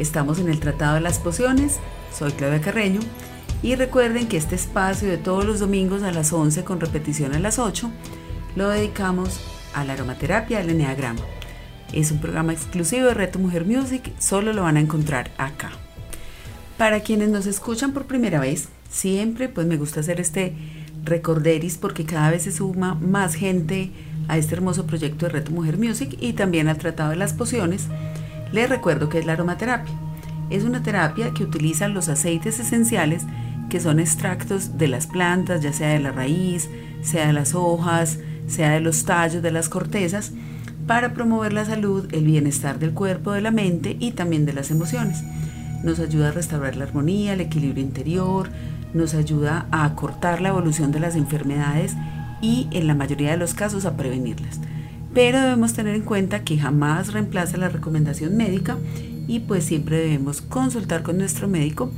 Estamos en el Tratado de las Pociones. Soy Claudia Carreño. Y recuerden que este espacio de todos los domingos a las 11 con repetición a las 8 lo dedicamos a la aromaterapia del Enneagrama. Es un programa exclusivo de Reto Mujer Music, solo lo van a encontrar acá. Para quienes nos escuchan por primera vez, siempre pues me gusta hacer este recorderis porque cada vez se suma más gente a este hermoso proyecto de Reto Mujer Music y también al Tratado de las Pociones. Les recuerdo que es la aromaterapia. Es una terapia que utiliza los aceites esenciales que son extractos de las plantas, ya sea de la raíz, sea de las hojas, sea de los tallos, de las cortezas, para promover la salud, el bienestar del cuerpo, de la mente y también de las emociones nos ayuda a restaurar la armonía, el equilibrio interior, nos ayuda a acortar la evolución de las enfermedades y en la mayoría de los casos a prevenirlas. Pero debemos tener en cuenta que jamás reemplaza la recomendación médica y pues siempre debemos consultar con nuestro médico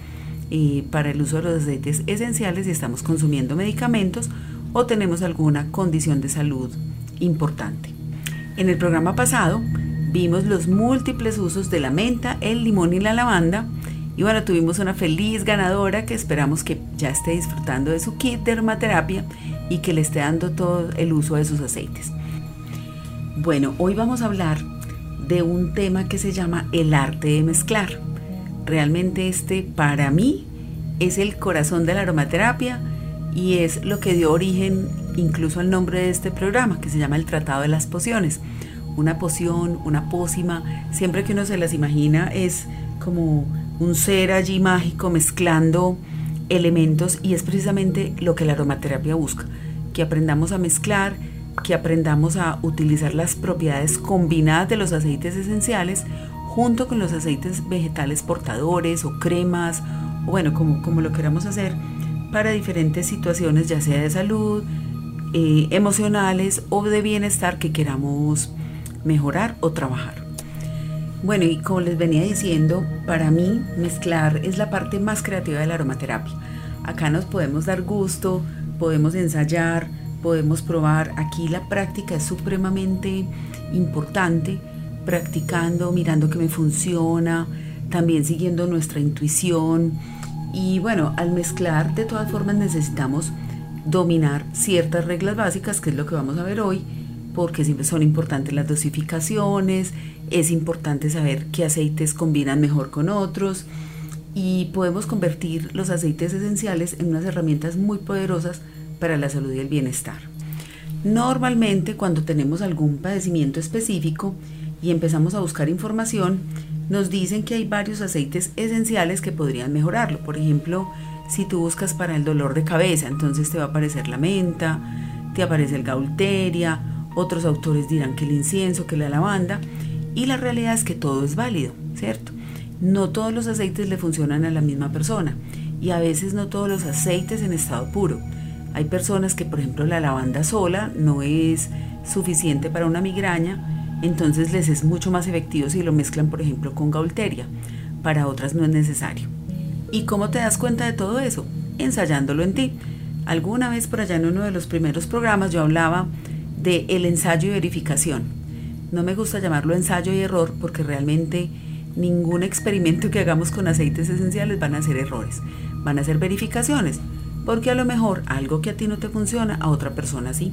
eh, para el uso de los aceites esenciales si estamos consumiendo medicamentos o tenemos alguna condición de salud importante. En el programa pasado Vimos los múltiples usos de la menta, el limón y la lavanda. Y bueno, tuvimos una feliz ganadora que esperamos que ya esté disfrutando de su kit de aromaterapia y que le esté dando todo el uso de sus aceites. Bueno, hoy vamos a hablar de un tema que se llama el arte de mezclar. Realmente este para mí es el corazón de la aromaterapia y es lo que dio origen incluso al nombre de este programa que se llama el Tratado de las Pociones una poción, una pócima, siempre que uno se las imagina es como un ser allí mágico mezclando elementos y es precisamente lo que la aromaterapia busca, que aprendamos a mezclar, que aprendamos a utilizar las propiedades combinadas de los aceites esenciales junto con los aceites vegetales portadores o cremas, o bueno, como, como lo queramos hacer, para diferentes situaciones, ya sea de salud, eh, emocionales o de bienestar que queramos mejorar o trabajar. Bueno, y como les venía diciendo, para mí mezclar es la parte más creativa de la aromaterapia. Acá nos podemos dar gusto, podemos ensayar, podemos probar. Aquí la práctica es supremamente importante, practicando, mirando que me funciona, también siguiendo nuestra intuición. Y bueno, al mezclar de todas formas necesitamos dominar ciertas reglas básicas, que es lo que vamos a ver hoy, porque siempre son importantes las dosificaciones, es importante saber qué aceites combinan mejor con otros y podemos convertir los aceites esenciales en unas herramientas muy poderosas para la salud y el bienestar. Normalmente cuando tenemos algún padecimiento específico y empezamos a buscar información, nos dicen que hay varios aceites esenciales que podrían mejorarlo. Por ejemplo, si tú buscas para el dolor de cabeza, entonces te va a aparecer la menta, te aparece el gaulteria otros autores dirán que el incienso, que la lavanda, y la realidad es que todo es válido, ¿cierto? No todos los aceites le funcionan a la misma persona y a veces no todos los aceites en estado puro. Hay personas que, por ejemplo, la lavanda sola no es suficiente para una migraña, entonces les es mucho más efectivo si lo mezclan, por ejemplo, con gaulteria. Para otras no es necesario. ¿Y cómo te das cuenta de todo eso? Ensayándolo en ti. Alguna vez por allá en uno de los primeros programas yo hablaba de el ensayo y verificación. No me gusta llamarlo ensayo y error porque realmente ningún experimento que hagamos con aceites esenciales van a ser errores, van a ser verificaciones, porque a lo mejor algo que a ti no te funciona, a otra persona sí.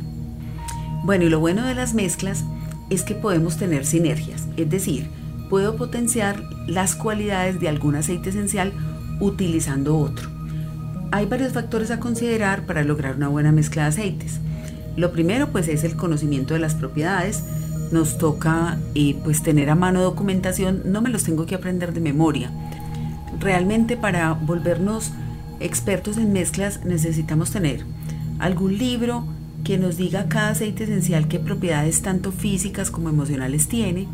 Bueno, y lo bueno de las mezclas es que podemos tener sinergias, es decir, puedo potenciar las cualidades de algún aceite esencial utilizando otro. Hay varios factores a considerar para lograr una buena mezcla de aceites. Lo primero pues es el conocimiento de las propiedades. Nos toca eh, pues tener a mano documentación, no me los tengo que aprender de memoria. Realmente para volvernos expertos en mezclas necesitamos tener algún libro que nos diga cada aceite esencial qué propiedades tanto físicas como emocionales tiene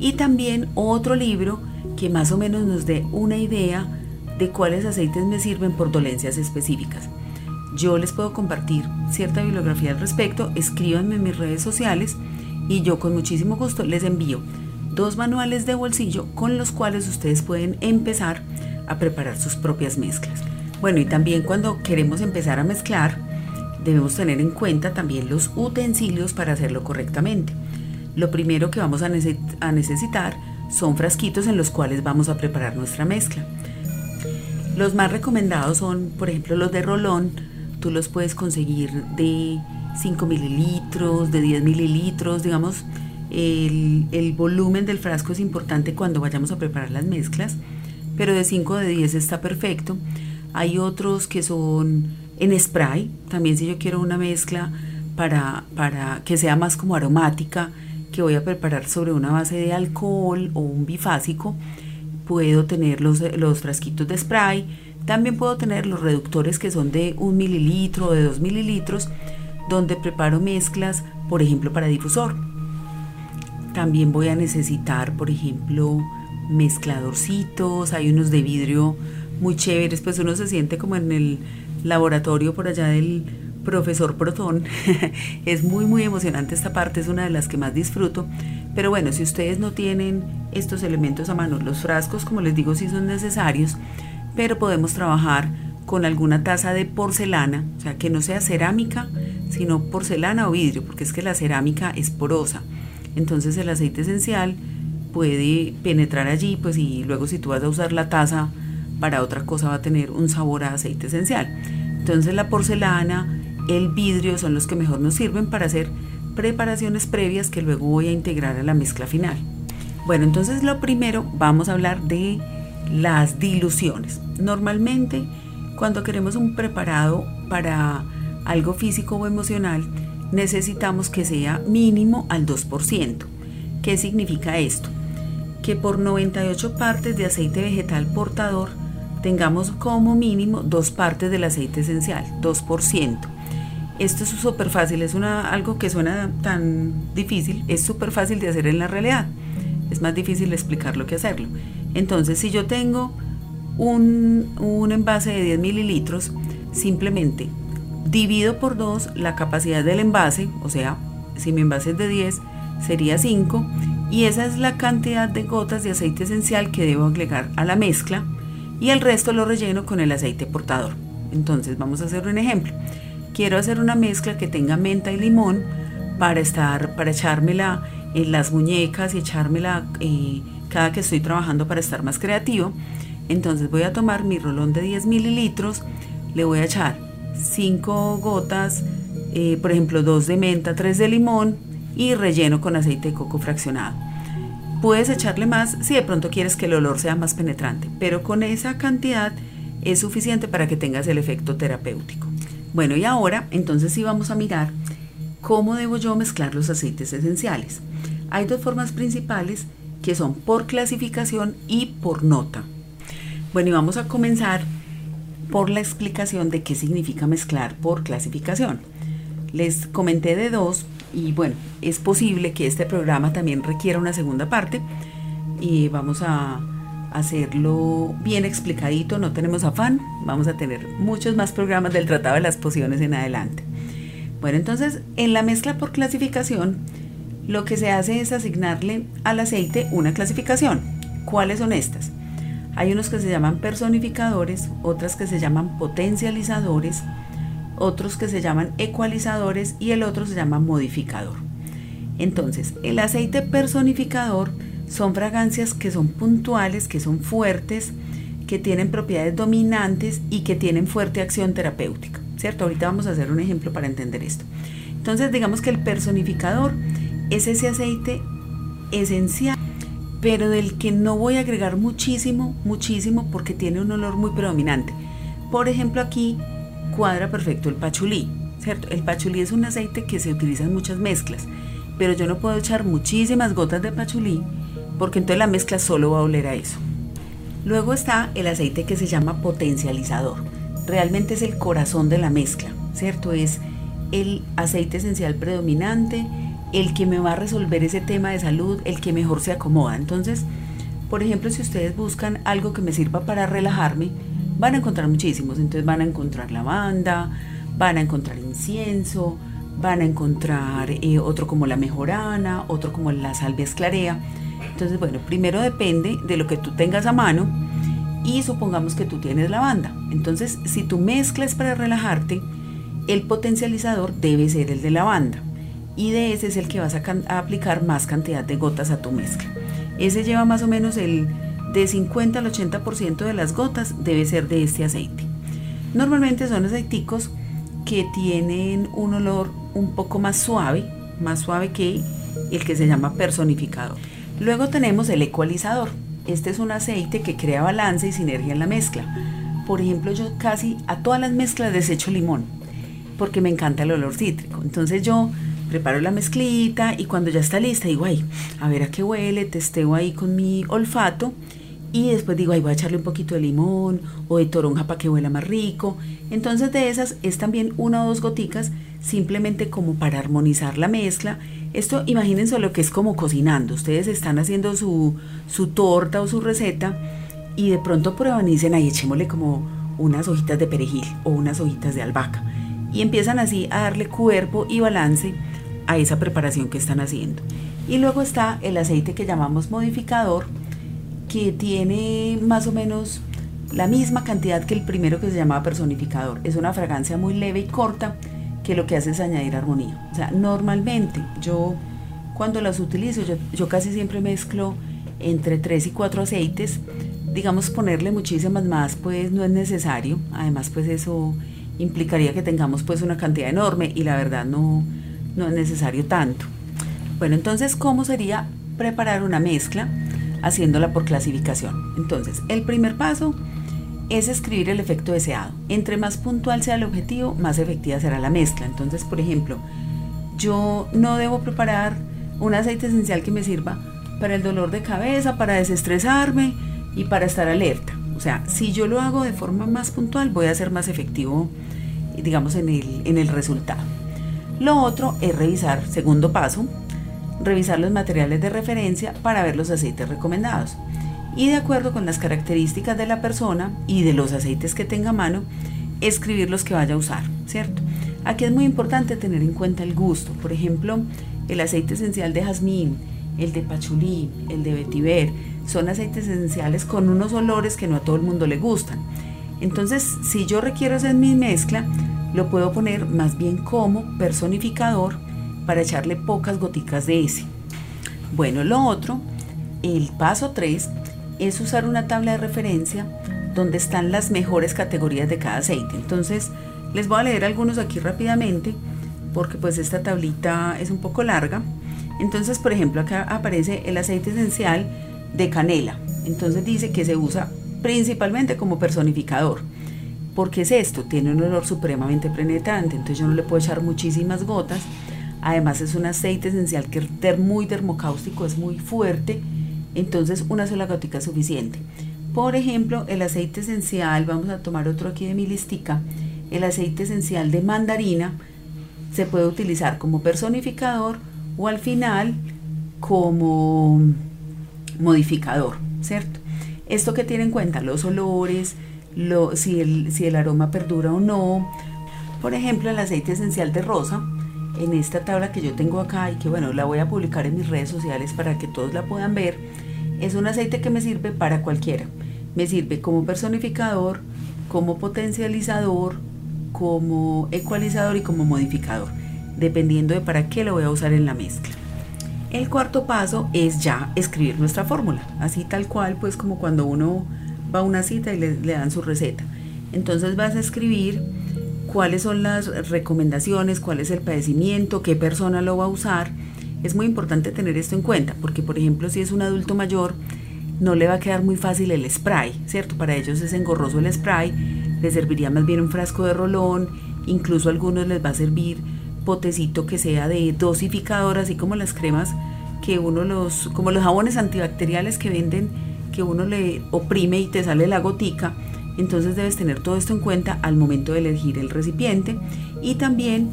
y también otro libro que más o menos nos dé una idea de cuáles aceites me sirven por dolencias específicas. Yo les puedo compartir cierta bibliografía al respecto, escríbanme en mis redes sociales y yo con muchísimo gusto les envío dos manuales de bolsillo con los cuales ustedes pueden empezar a preparar sus propias mezclas. Bueno, y también cuando queremos empezar a mezclar, debemos tener en cuenta también los utensilios para hacerlo correctamente. Lo primero que vamos a, necesitar son frasquitos en los cuales vamos a preparar nuestra mezcla. Los más recomendados son, por ejemplo, los de rolón. Tú los puedes conseguir de 5 mililitros, de 10 mililitros, digamos. El, volumen del frasco es importante cuando vayamos a preparar las mezclas, pero de 5 o de 10 está perfecto. Hay otros que son en spray, también si yo quiero una mezcla para, para que sea más como aromática, que voy a preparar sobre una base de alcohol o un bifásico, puedo tener los, los frasquitos de spray, también puedo tener los reductores que son de un mililitro o de dos mililitros, donde preparo mezclas, por ejemplo, para difusor. También voy a necesitar, por ejemplo, mezcladorcitos, hay unos de vidrio muy chéveres, pues uno se siente como en el laboratorio por allá del profesor Protón. es muy muy emocionante esta parte, es una de las que más disfruto. Pero bueno, si ustedes no tienen estos elementos a mano, los frascos, como les digo, sí son necesarios, pero podemos trabajar con alguna taza de porcelana, o sea, que no sea cerámica, sino porcelana o vidrio, porque es que la cerámica es porosa. Entonces el aceite esencial puede penetrar allí, pues y luego si tú vas a usar la taza para otra cosa va a tener un sabor a aceite esencial. Entonces la porcelana, el vidrio son los que mejor nos sirven para hacer preparaciones previas que luego voy a integrar a la mezcla final. Bueno, entonces lo primero vamos a hablar de las diluciones. Normalmente cuando queremos un preparado para algo físico o emocional, necesitamos que sea mínimo al 2%. ¿Qué significa esto? Que por 98 partes de aceite vegetal portador tengamos como mínimo dos partes del aceite esencial, 2%. Esto es súper fácil, es una, algo que suena tan difícil, es súper fácil de hacer en la realidad. Es más difícil explicarlo que hacerlo. Entonces, si yo tengo un, un envase de 10 mililitros, simplemente divido por 2 la capacidad del envase, o sea, si mi envase es de 10, sería 5, y esa es la cantidad de gotas de aceite esencial que debo agregar a la mezcla y el resto lo relleno con el aceite portador. Entonces vamos a hacer un ejemplo. Quiero hacer una mezcla que tenga menta y limón para estar, para echármela en las muñecas y echármela eh, cada que estoy trabajando para estar más creativo. Entonces voy a tomar mi rolón de 10 mililitros, le voy a echar 5 gotas, eh, por ejemplo 2 de menta, 3 de limón y relleno con aceite de coco fraccionado. Puedes echarle más si de pronto quieres que el olor sea más penetrante, pero con esa cantidad es suficiente para que tengas el efecto terapéutico. Bueno, y ahora entonces sí vamos a mirar cómo debo yo mezclar los aceites esenciales. Hay dos formas principales que son por clasificación y por nota. Bueno, y vamos a comenzar por la explicación de qué significa mezclar por clasificación. Les comenté de dos, y bueno, es posible que este programa también requiera una segunda parte y vamos a hacerlo bien explicadito, no tenemos afán, vamos a tener muchos más programas del Tratado de las Pociones en adelante. Bueno, entonces en la mezcla por clasificación lo que se hace es asignarle al aceite una clasificación. ¿Cuáles son estas? Hay unos que se llaman personificadores, otras que se llaman potencializadores, otros que se llaman ecualizadores y el otro se llama modificador. Entonces, el aceite personificador son fragancias que son puntuales, que son fuertes, que tienen propiedades dominantes y que tienen fuerte acción terapéutica. ¿Cierto? Ahorita vamos a hacer un ejemplo para entender esto. Entonces, digamos que el personificador es ese aceite esencial, pero del que no voy a agregar muchísimo, muchísimo, porque tiene un olor muy predominante. Por ejemplo, aquí cuadra perfecto el pachulí, ¿cierto? El pachulí es un aceite que se utiliza en muchas mezclas, pero yo no puedo echar muchísimas gotas de pachulí porque entonces la mezcla solo va a oler a eso. Luego está el aceite que se llama potencializador. Realmente es el corazón de la mezcla, ¿cierto? Es el aceite esencial predominante, el que me va a resolver ese tema de salud, el que mejor se acomoda. Entonces, por ejemplo, si ustedes buscan algo que me sirva para relajarme, van a encontrar muchísimos. Entonces van a encontrar lavanda, van a encontrar incienso, van a encontrar eh, otro como la mejorana, otro como la salvia esclarea. Entonces, bueno, primero depende de lo que tú tengas a mano y supongamos que tú tienes lavanda. Entonces, si tú mezclas para relajarte, el potencializador debe ser el de lavanda y de ese es el que vas a, aplicar más cantidad de gotas a tu mezcla. Ese lleva más o menos el de 50 al 80% de las gotas debe ser de este aceite. Normalmente son aceiticos que tienen un olor un poco más suave, más suave que el que se llama personificador. Luego tenemos el ecualizador. Este es un aceite que crea balance y sinergia en la mezcla. Por ejemplo, yo casi a todas las mezclas desecho limón porque me encanta el olor cítrico. Entonces yo preparo la mezclita y cuando ya está lista digo, ay, a ver a qué huele, testeo ahí con mi olfato y después digo, ay, voy a echarle un poquito de limón o de toronja para que huela más rico. Entonces de esas es también una o dos goticas simplemente como para armonizar la mezcla. Esto imagínense lo que es como cocinando. Ustedes están haciendo su, su torta o su receta y de pronto prueban y dicen, ay, echémosle como unas hojitas de perejil o unas hojitas de albahaca. Y empiezan así a darle cuerpo y balance a esa preparación que están haciendo. Y luego está el aceite que llamamos modificador, que tiene más o menos la misma cantidad que el primero que se llamaba personificador. Es una fragancia muy leve y corta que lo que hace es añadir armonía. O sea, normalmente yo cuando las utilizo, yo, casi siempre mezclo entre 3 y 4 aceites. Digamos, ponerle muchísimas más, pues no es necesario. Además, pues eso implicaría que tengamos pues una cantidad enorme y la verdad no, no es necesario tanto. Bueno, entonces, ¿cómo sería preparar una mezcla haciéndola por clasificación? Entonces, el primer paso es escribir el efecto deseado. Entre más puntual sea el objetivo, más efectiva será la mezcla. Entonces, por ejemplo, yo no debo preparar un aceite esencial que me sirva para el dolor de cabeza, para desestresarme y para estar alerta. O sea, si yo lo hago de forma más puntual, voy a ser más efectivo, digamos, en el, en el resultado. Lo otro es revisar, segundo paso, revisar los materiales de referencia para ver los aceites recomendados. Y de acuerdo con las características de la persona y de los aceites que tenga a mano, escribir los que vaya a usar, ¿cierto? Aquí es muy importante tener en cuenta el gusto. Por ejemplo, el aceite esencial de jazmín, el de pachulí, el de vetiver, son aceites esenciales con unos olores que no a todo el mundo le gustan. Entonces, si yo requiero hacer mi mezcla, lo puedo poner más bien como personificador para echarle pocas goticas de ese. Bueno, lo otro, el paso 3, es usar una tabla de referencia donde están las mejores categorías de cada aceite. Entonces, les voy a leer algunos aquí rápidamente porque pues esta tablita es un poco larga. Entonces, por ejemplo, acá aparece el aceite esencial de canela. Entonces dice que se usa principalmente como personificador. ¿Por qué es esto? Tiene un olor supremamente penetrante, entonces yo no le puedo echar muchísimas gotas. Además es un aceite esencial que es muy termocáustico, es muy fuerte, entonces una sola gotica es suficiente. Por ejemplo, el aceite esencial, vamos a tomar otro aquí de mi listica, el aceite esencial de mandarina se puede utilizar como personificador o al final como modificador, ¿cierto? Esto que tiene en cuenta los olores, si, el, si el aroma perdura o no. Por ejemplo, el aceite esencial de rosa, en esta tabla que yo tengo acá y que bueno, la voy a publicar en mis redes sociales para que todos la puedan ver, es un aceite que me sirve para cualquiera. Me sirve como personificador, como potencializador, como ecualizador y como modificador, dependiendo de para qué lo voy a usar en la mezcla. El cuarto paso es ya escribir nuestra fórmula, así tal cual, pues como cuando uno va a una cita y le, dan su receta. Entonces vas a escribir cuáles son las recomendaciones, cuál es el padecimiento, qué persona lo va a usar. Es muy importante tener esto en cuenta, porque por ejemplo si es un adulto mayor, no le va a quedar muy fácil el spray, ¿cierto? Para ellos es engorroso el spray, les serviría más bien un frasco de rolón, incluso a algunos les va a servir potecito que sea de dosificador, así como las cremas que uno los, como los jabones antibacteriales que venden que uno le oprime y te sale la gotica, entonces debes tener todo esto en cuenta al momento de elegir el recipiente y también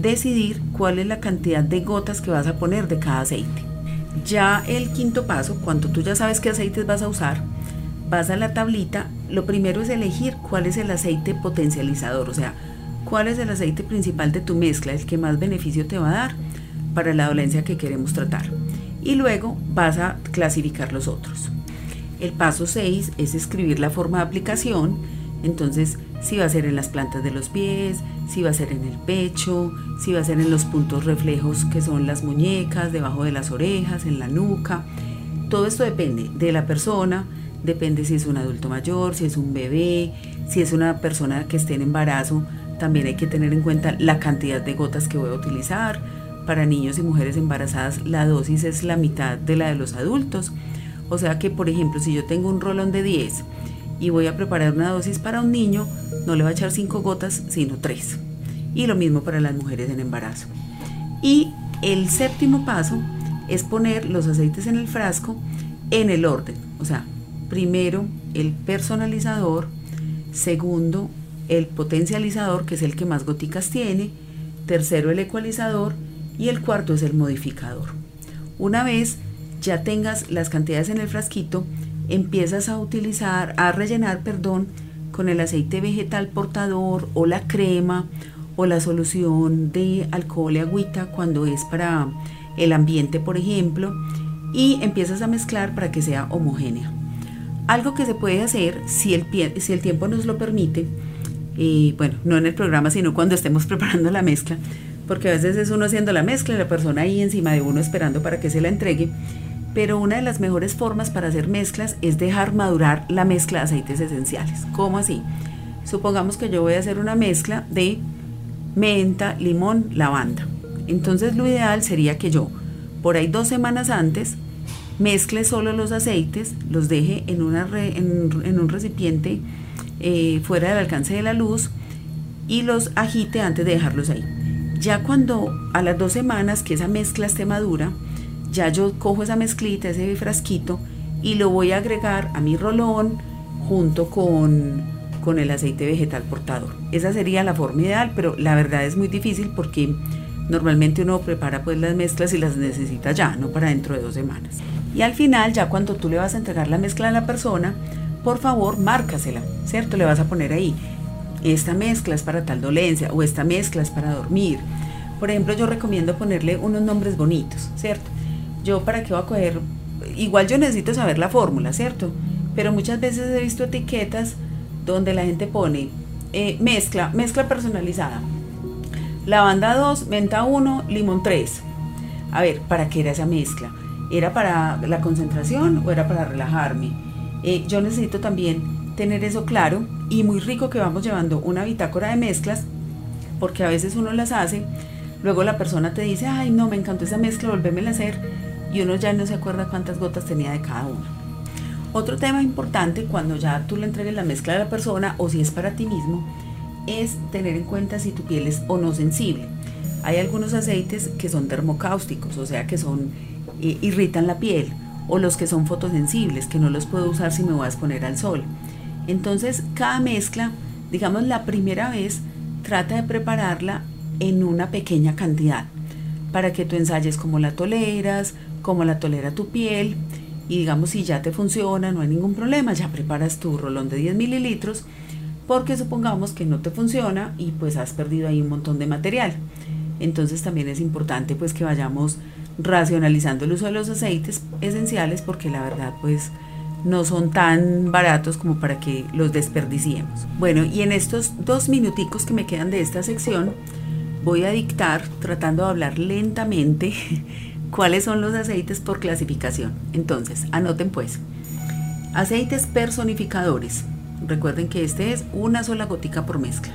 decidir cuál es la cantidad de gotas que vas a poner de cada aceite. Ya el quinto paso, cuando tú ya sabes qué aceites vas a usar, vas a la tablita, lo primero es elegir cuál es el aceite potencializador, o sea, cuál es el aceite principal de tu mezcla, el que más beneficio te va a dar para la dolencia que queremos tratar. Y luego vas a clasificar los otros. El paso 6 es escribir la forma de aplicación, entonces si va a ser en las plantas de los pies, si va a ser en el pecho, si va a ser en los puntos reflejos que son las muñecas, debajo de las orejas, en la nuca. Todo esto depende de la persona, depende si es un adulto mayor, si es un bebé, si es una persona que esté en embarazo, también hay que tener en cuenta la cantidad de gotas que voy a utilizar. Para niños y mujeres embarazadas la dosis es la mitad de la de los adultos. O sea que, por ejemplo, si yo tengo un rolón de 10 y voy a preparar una dosis para un niño, no le va a echar 5 gotas, sino 3. Y lo mismo para las mujeres en embarazo. Y el séptimo paso es poner los aceites en el frasco en el orden. O sea, primero el personalizador, segundo el potencializador, que es el que más goticas tiene, tercero el ecualizador y el cuarto es el modificador. Una vez ya tengas las cantidades en el frasquito, empiezas a utilizar, a rellenar, perdón, con el aceite vegetal portador o la crema o la solución de alcohol y agüita cuando es para el ambiente, por ejemplo, y empiezas a mezclar para que sea homogénea. Algo que se puede hacer si el, si el tiempo nos lo permite, y bueno, no en el programa, sino cuando estemos preparando la mezcla, porque a veces es uno haciendo la mezcla y la persona ahí encima de uno esperando para que se la entregue, pero una de las mejores formas para hacer mezclas es dejar madurar la mezcla de aceites esenciales. ¿Cómo así? Supongamos que yo voy a hacer una mezcla de menta, limón, lavanda. Entonces lo ideal sería que yo, por ahí dos semanas antes, mezcle solo los aceites, los deje en, un recipiente eh, fuera del alcance de la luz y los agite antes de dejarlos ahí. Ya cuando a las dos semanas que esa mezcla esté madura, ya yo cojo esa mezclita, ese frasquito y lo voy a agregar a mi rolón junto con, con el aceite vegetal portador. Esa sería la forma ideal, pero la verdad es muy difícil porque normalmente uno prepara pues las mezclas y las necesita ya, no para dentro de dos semanas. Y al final, ya cuando tú le vas a entregar la mezcla a la persona, por favor, márcasela, ¿cierto? Le vas a poner ahí, esta mezcla es para tal dolencia o esta mezcla es para dormir. Por ejemplo, yo recomiendo ponerle unos nombres bonitos, ¿cierto? Yo para qué voy a coger, igual yo necesito saber la fórmula, ¿cierto? Pero muchas veces he visto etiquetas donde la gente pone eh, mezcla, mezcla personalizada. Lavanda 2, menta 1, limón 3. A ver, ¿para qué era esa mezcla? ¿Era para la concentración o era para relajarme? Eh, yo necesito también tener eso claro y muy rico que vamos llevando una bitácora de mezclas, porque a veces uno las hace, luego la persona te dice, ay no, me encantó esa mezcla, volvémela a hacer, y uno ya no se acuerda cuántas gotas tenía de cada una. Otro tema importante cuando ya tú le entregues la mezcla a la persona o si es para ti mismo, es tener en cuenta si tu piel es o no sensible. Hay algunos aceites que son termocáusticos, o sea que son eh, irritan la piel o los que son fotosensibles, que no los puedo usar si me voy a exponer al sol. Entonces, cada mezcla, digamos la primera vez, trata de prepararla en una pequeña cantidad para que tú ensayes cómo la toleras, cómo la tolera tu piel y digamos si ya te funciona, no hay ningún problema, ya preparas tu rolón de 10 mililitros porque supongamos que no te funciona y pues has perdido ahí un montón de material. Entonces también es importante pues que vayamos racionalizando el uso de los aceites esenciales porque la verdad pues no son tan baratos como para que los desperdiciemos. Bueno, y en estos dos minuticos que me quedan de esta sección voy a dictar, tratando de hablar lentamente, cuáles son los aceites por clasificación. Entonces, anoten pues. Aceites personificadores. Recuerden que este es una sola gotica por mezcla.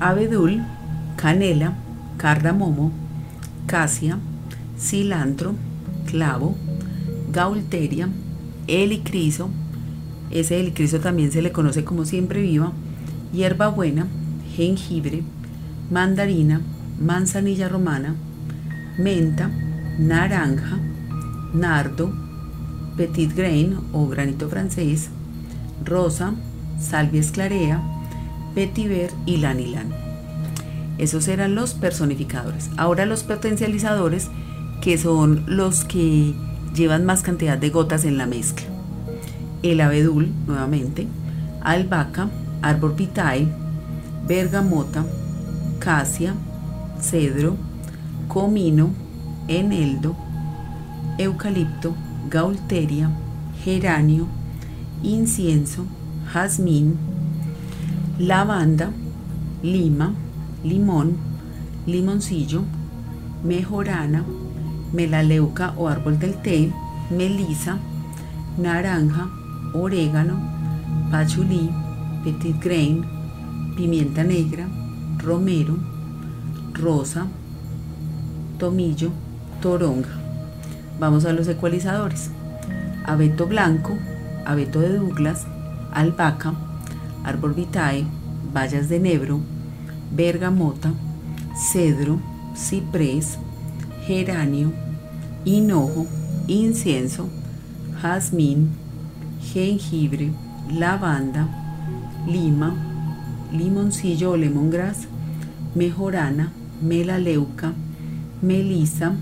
Abedul, canela, cardamomo, casia, cilantro, clavo, gaulteria, helicriso, ese helicriso también se le conoce como siempre viva, hierbabuena, jengibre, mandarina, manzanilla romana, menta, naranja, nardo, petit grain o granito francés, rosa, salvia esclarea, vetiver y lanilan. Esos eran los personificadores. Ahora los potencializadores, que son los que llevan más cantidad de gotas en la mezcla. El abedul, nuevamente, albahaca, árbol vitae, bergamota, casia, cedro, comino, eneldo, eucalipto, gaulteria, geranio, incienso, jazmín, lavanda, lima, limón, limoncillo, mejorana, melaleuca o árbol del té, melisa, naranja, orégano, pachulí, petit grain, pimienta negra, romero, rosa, tomillo, toronga. Vamos a los ecualizadores. Abeto blanco, abeto de Douglas, albahaca, árbol vitae, bayas de nebro, bergamota, cedro, ciprés, geranio, hinojo, incienso, jazmín, jengibre, lavanda, lima, limoncillo o lemongrass, mejorana, melaleuca, melisa,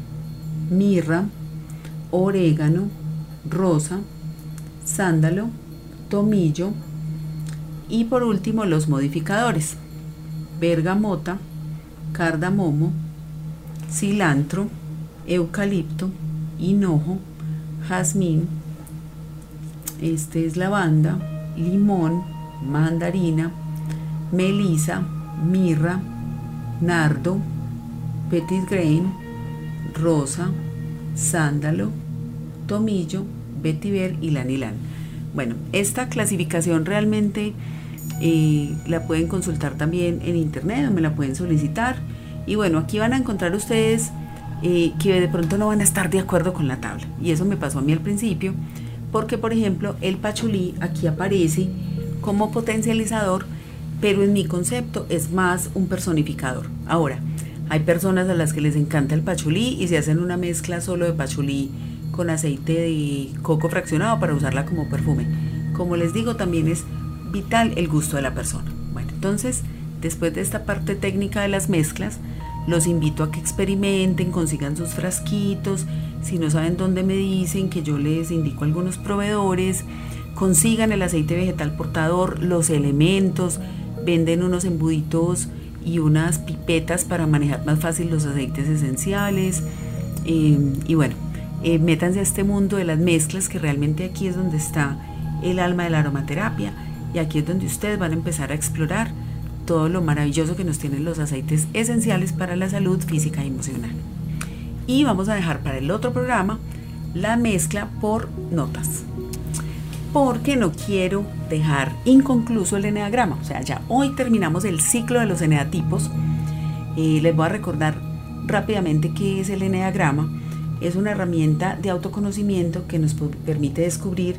mirra, orégano, rosa, sándalo, tomillo y por último los modificadores, bergamota, cardamomo, cilantro, eucalipto, hinojo, jazmín, este es lavanda, limón, mandarina, melisa, mirra, nardo, petit grain, rosa, sándalo, tomillo, vetiver y lanilán. Bueno, esta clasificación realmente eh, la pueden consultar también en internet o me la pueden solicitar. Y bueno, aquí van a encontrar ustedes eh, que de pronto no van a estar de acuerdo con la tabla. Y eso me pasó a mí al principio, porque por ejemplo el pachulí aquí aparece como potencializador, pero en mi concepto es más un personificador. Ahora, hay personas a las que les encanta el pachulí y se hacen una mezcla solo de pachulí con aceite de coco fraccionado para usarla como perfume. Como les digo, también es vital el gusto de la persona. Bueno, entonces, después de esta parte técnica de las mezclas, los invito a que experimenten, consigan sus frasquitos. Si no saben dónde me dicen, que yo les indico algunos proveedores. Consigan el aceite vegetal portador, los elementos, venden unos embuditos y unas pipetas para manejar más fácil los aceites esenciales. Eh, y bueno, eh, métanse a este mundo de las mezclas, que realmente aquí es donde está el alma de la aromaterapia. Y aquí es donde ustedes van a empezar a explorar todo lo maravilloso que nos tienen los aceites esenciales para la salud física y emocional. Y vamos a dejar para el otro programa la mezcla por notas porque no quiero dejar inconcluso el eneagrama. O sea, ya hoy terminamos el ciclo de los eneatipos. Eh, les voy a recordar rápidamente qué es el eneagrama. Es una herramienta de autoconocimiento que nos permite descubrir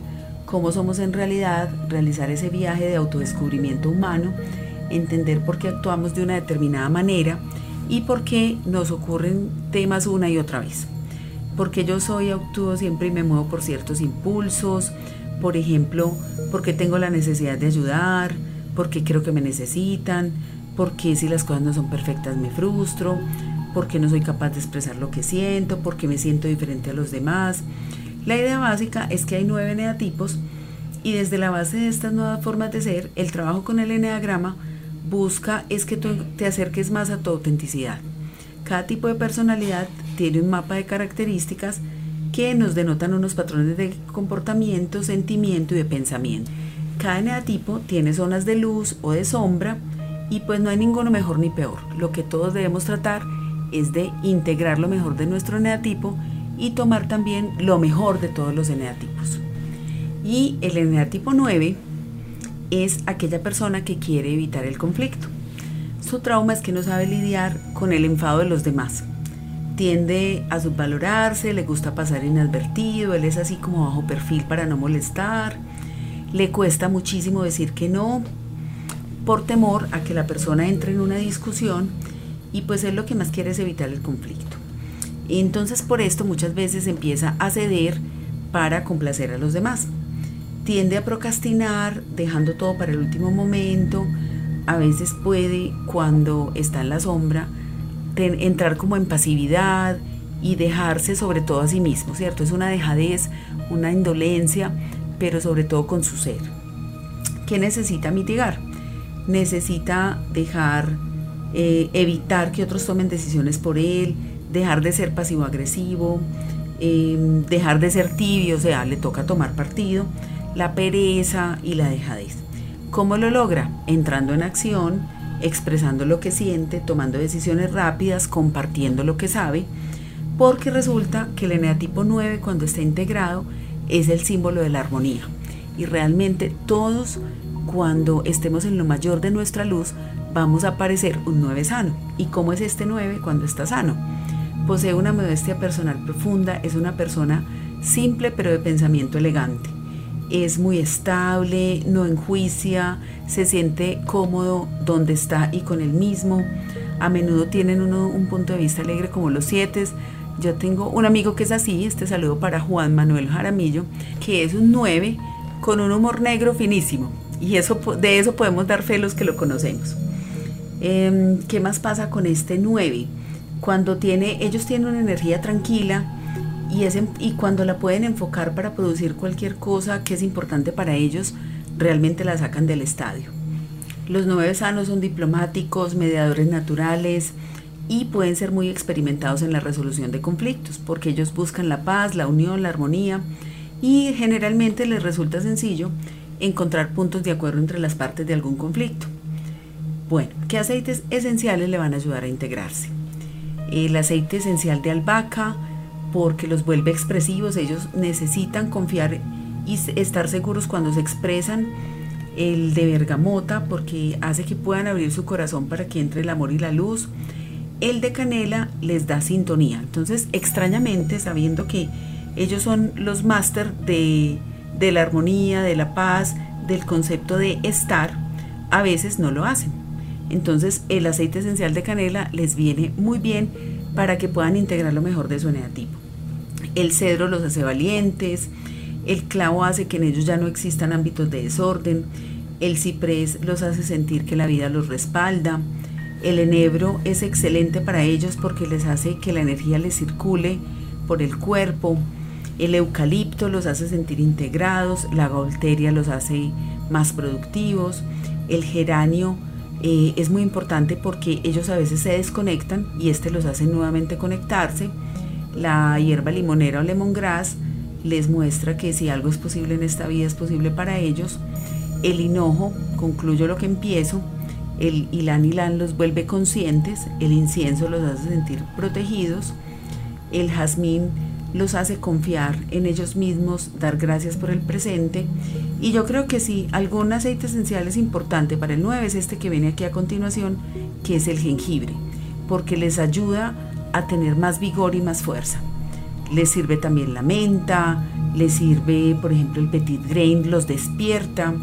cómo somos en realidad, realizar ese viaje de autodescubrimiento humano, entender por qué actuamos de una determinada manera y por qué nos ocurren temas una y otra vez. Porque yo soy, actúo siempre y me muevo por ciertos impulsos, por ejemplo, porque tengo la necesidad de ayudar, porque creo que me necesitan, porque si las cosas no son perfectas me frustro, porque no soy capaz de expresar lo que siento, porque me siento diferente a los demás. La idea básica es que hay nueve eneatipos y desde la base de estas nuevas formas de ser, el trabajo con el eneagrama busca es que tú te acerques más a tu autenticidad. Cada tipo de personalidad tiene un mapa de características que nos denotan unos patrones de comportamiento, sentimiento y de pensamiento. Cada eneatipo tiene zonas de luz o de sombra y pues no hay ninguno mejor ni peor. Lo que todos debemos tratar es de integrar lo mejor de nuestro eneatipo y tomar también lo mejor de todos los eneatipos. Y el eneatipo 9 es aquella persona que quiere evitar el conflicto. Su trauma es que no sabe lidiar con el enfado de los demás tiende a subvalorarse, le gusta pasar inadvertido, él es así como bajo perfil para no molestar, le cuesta muchísimo decir que no, por temor a que la persona entre en una discusión y pues él lo que más quiere es evitar el conflicto. Entonces por esto muchas veces empieza a ceder para complacer a los demás. Tiende a procrastinar, dejando todo para el último momento, a veces puede, cuando está en la sombra, entrar como en pasividad y dejarse sobre todo a sí mismo, ¿cierto? Es una dejadez, una indolencia, pero sobre todo con su ser. ¿Qué necesita mitigar? Necesita dejar, eh, evitar que otros tomen decisiones por él, dejar de ser pasivo-agresivo, em, dejar de ser tibio, o sea, le toca tomar partido, la pereza y la dejadez. ¿Cómo lo logra? Entrando en acción, expresando lo que siente, tomando decisiones rápidas, compartiendo lo que sabe, porque resulta que el eneatipo 9 cuando está integrado es el símbolo de la armonía. Y realmente todos cuando estemos en lo mayor de nuestra luz vamos a aparecer un 9 sano. ¿Y cómo es este 9 cuando está sano? Posee una modestia personal profunda, es una persona simple pero de pensamiento elegante es muy estable, no enjuicia, se siente cómodo donde está y con el mismo. A menudo tienen un punto de vista alegre como los siete. Yo tengo un amigo que es así, este saludo para Juan Manuel Jaramillo, que es un 9 con un humor negro finísimo. Y eso, de eso podemos dar fe los que lo conocemos. Em, ¿Qué más pasa con este 9? Cuando tiene, ellos tienen una energía tranquila, y, cuando la pueden enfocar para producir cualquier cosa que es importante para ellos, realmente la sacan del estadio. Los nueve sanos son diplomáticos, mediadores naturales y pueden ser muy experimentados en la resolución de conflictos, porque ellos buscan la paz, la unión, la armonía y generalmente les resulta sencillo encontrar puntos de acuerdo entre las partes de algún conflicto. Bueno, ¿qué aceites esenciales le van a ayudar a integrarse? El aceite esencial de albahaca, porque los vuelve expresivos, ellos necesitan confiar y estar seguros cuando se expresan. El de bergamota porque hace que puedan abrir su corazón para que entre el amor y la luz. El de canela les da sintonía. Entonces, extrañamente, sabiendo que ellos son los máster de, de la armonía, de la paz, del concepto de estar, a veces no lo hacen. Entonces, el aceite esencial de canela les viene muy bien para que puedan integrar lo mejor de su eneatipo. El cedro los hace valientes, el clavo hace que en ellos ya no existan ámbitos de desorden, el ciprés los hace sentir que la vida los respalda, el enebro es excelente para ellos porque les hace que la energía les circule por el cuerpo, el eucalipto los hace sentir integrados, la gaulteria los hace más productivos, el geranio eh, es muy importante porque ellos a veces se desconectan y este los hace nuevamente conectarse la hierba limonera o lemongrass les muestra que si algo es posible en esta vida es posible para ellos. El hinojo, concluyo lo que empiezo, el ilán ilán los vuelve conscientes, el incienso los hace sentir protegidos, el jazmín los hace confiar en ellos mismos, dar gracias por el presente. Y yo creo que sí, algún aceite esencial es importante para el 9 es este que viene aquí a continuación, que es el jengibre, porque les ayuda a tener más vigor y más fuerza. Les sirve también la menta, les sirve, por ejemplo, el petit grain los despierta,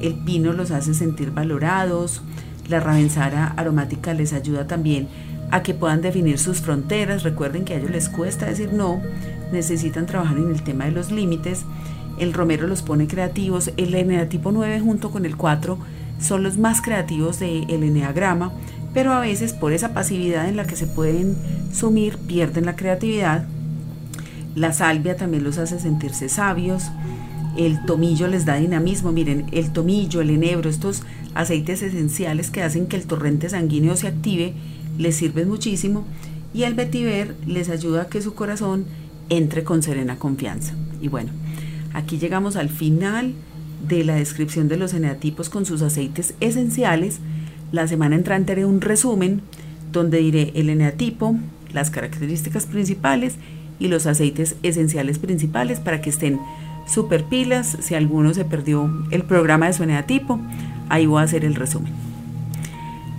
el pino los hace sentir valorados, la ravensara aromática les ayuda también a que puedan definir sus fronteras. Recuerden que a ellos les cuesta decir no, necesitan trabajar en el tema de los límites. El romero los pone creativos. El eneatipo 9 junto con el 4 son los más creativos del eneagrama pero a veces por esa pasividad en la que se pueden sumir pierden la creatividad. La salvia también los hace sentirse sabios. El tomillo les da dinamismo. Miren, el tomillo, el enebro, estos aceites esenciales que hacen que el torrente sanguíneo se active, les sirven muchísimo. Y el vetiver les ayuda a que su corazón entre con serena confianza. Y bueno, aquí llegamos al final de la descripción de los eneatipos con sus aceites esenciales. La semana entrante haré un resumen donde diré el eneatipo, las características principales y los aceites esenciales principales para que estén super pilas. Si alguno se perdió el programa de su eneatipo, ahí voy a hacer el resumen.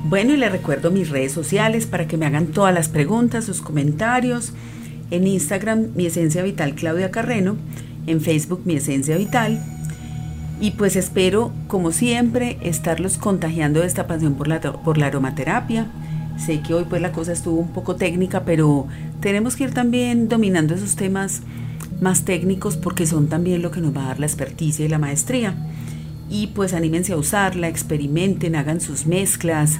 Bueno, y les recuerdo mis redes sociales para que me hagan todas las preguntas, sus comentarios. En Instagram, mi esencia vital Claudia Carreno. En Facebook, mi esencia vital. Y pues espero, como siempre, estarlos contagiando de esta pasión por la, por la aromaterapia. Sé que hoy pues la cosa estuvo un poco técnica, pero tenemos que ir también dominando esos temas más técnicos porque son también lo que nos va a dar la experticia y la maestría. y pues anímense a usarla, experimenten, hagan sus mezclas,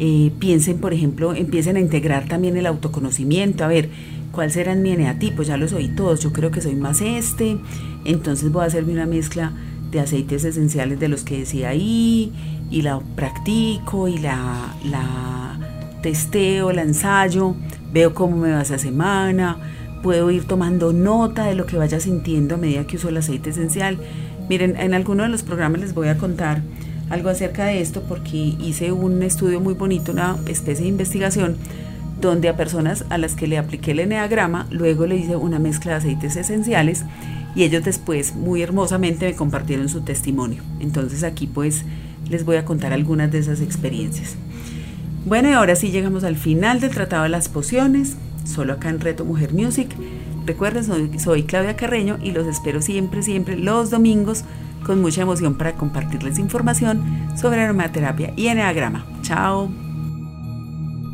eh, piensen, por ejemplo, empiecen a integrar también el autoconocimiento, a ver, ¿cuál será mi eneatipo? Ya los oí todos, yo creo que soy más este, entonces voy a hacerme una mezcla de aceites esenciales de los que decía ahí, y la practico, y la, la testeo, la ensayo, veo cómo me va esa semana, puedo ir tomando nota de lo que vaya sintiendo a medida que uso el aceite esencial. Miren, en alguno de los programas les voy a contar algo acerca de esto porque hice un estudio muy bonito, una especie de investigación donde a personas a las que le apliqué el eneagrama, luego le hice una mezcla de aceites esenciales y ellos después muy hermosamente me compartieron su testimonio. Entonces aquí pues les voy a contar algunas de esas experiencias. Bueno, y ahora sí llegamos al final del Tratado de las Pociones solo acá en Reto Mujer Music. Recuerden, soy, Claudia Carreño y los espero siempre, siempre los domingos con mucha emoción para compartirles información sobre aromaterapia y eneagrama. Chao.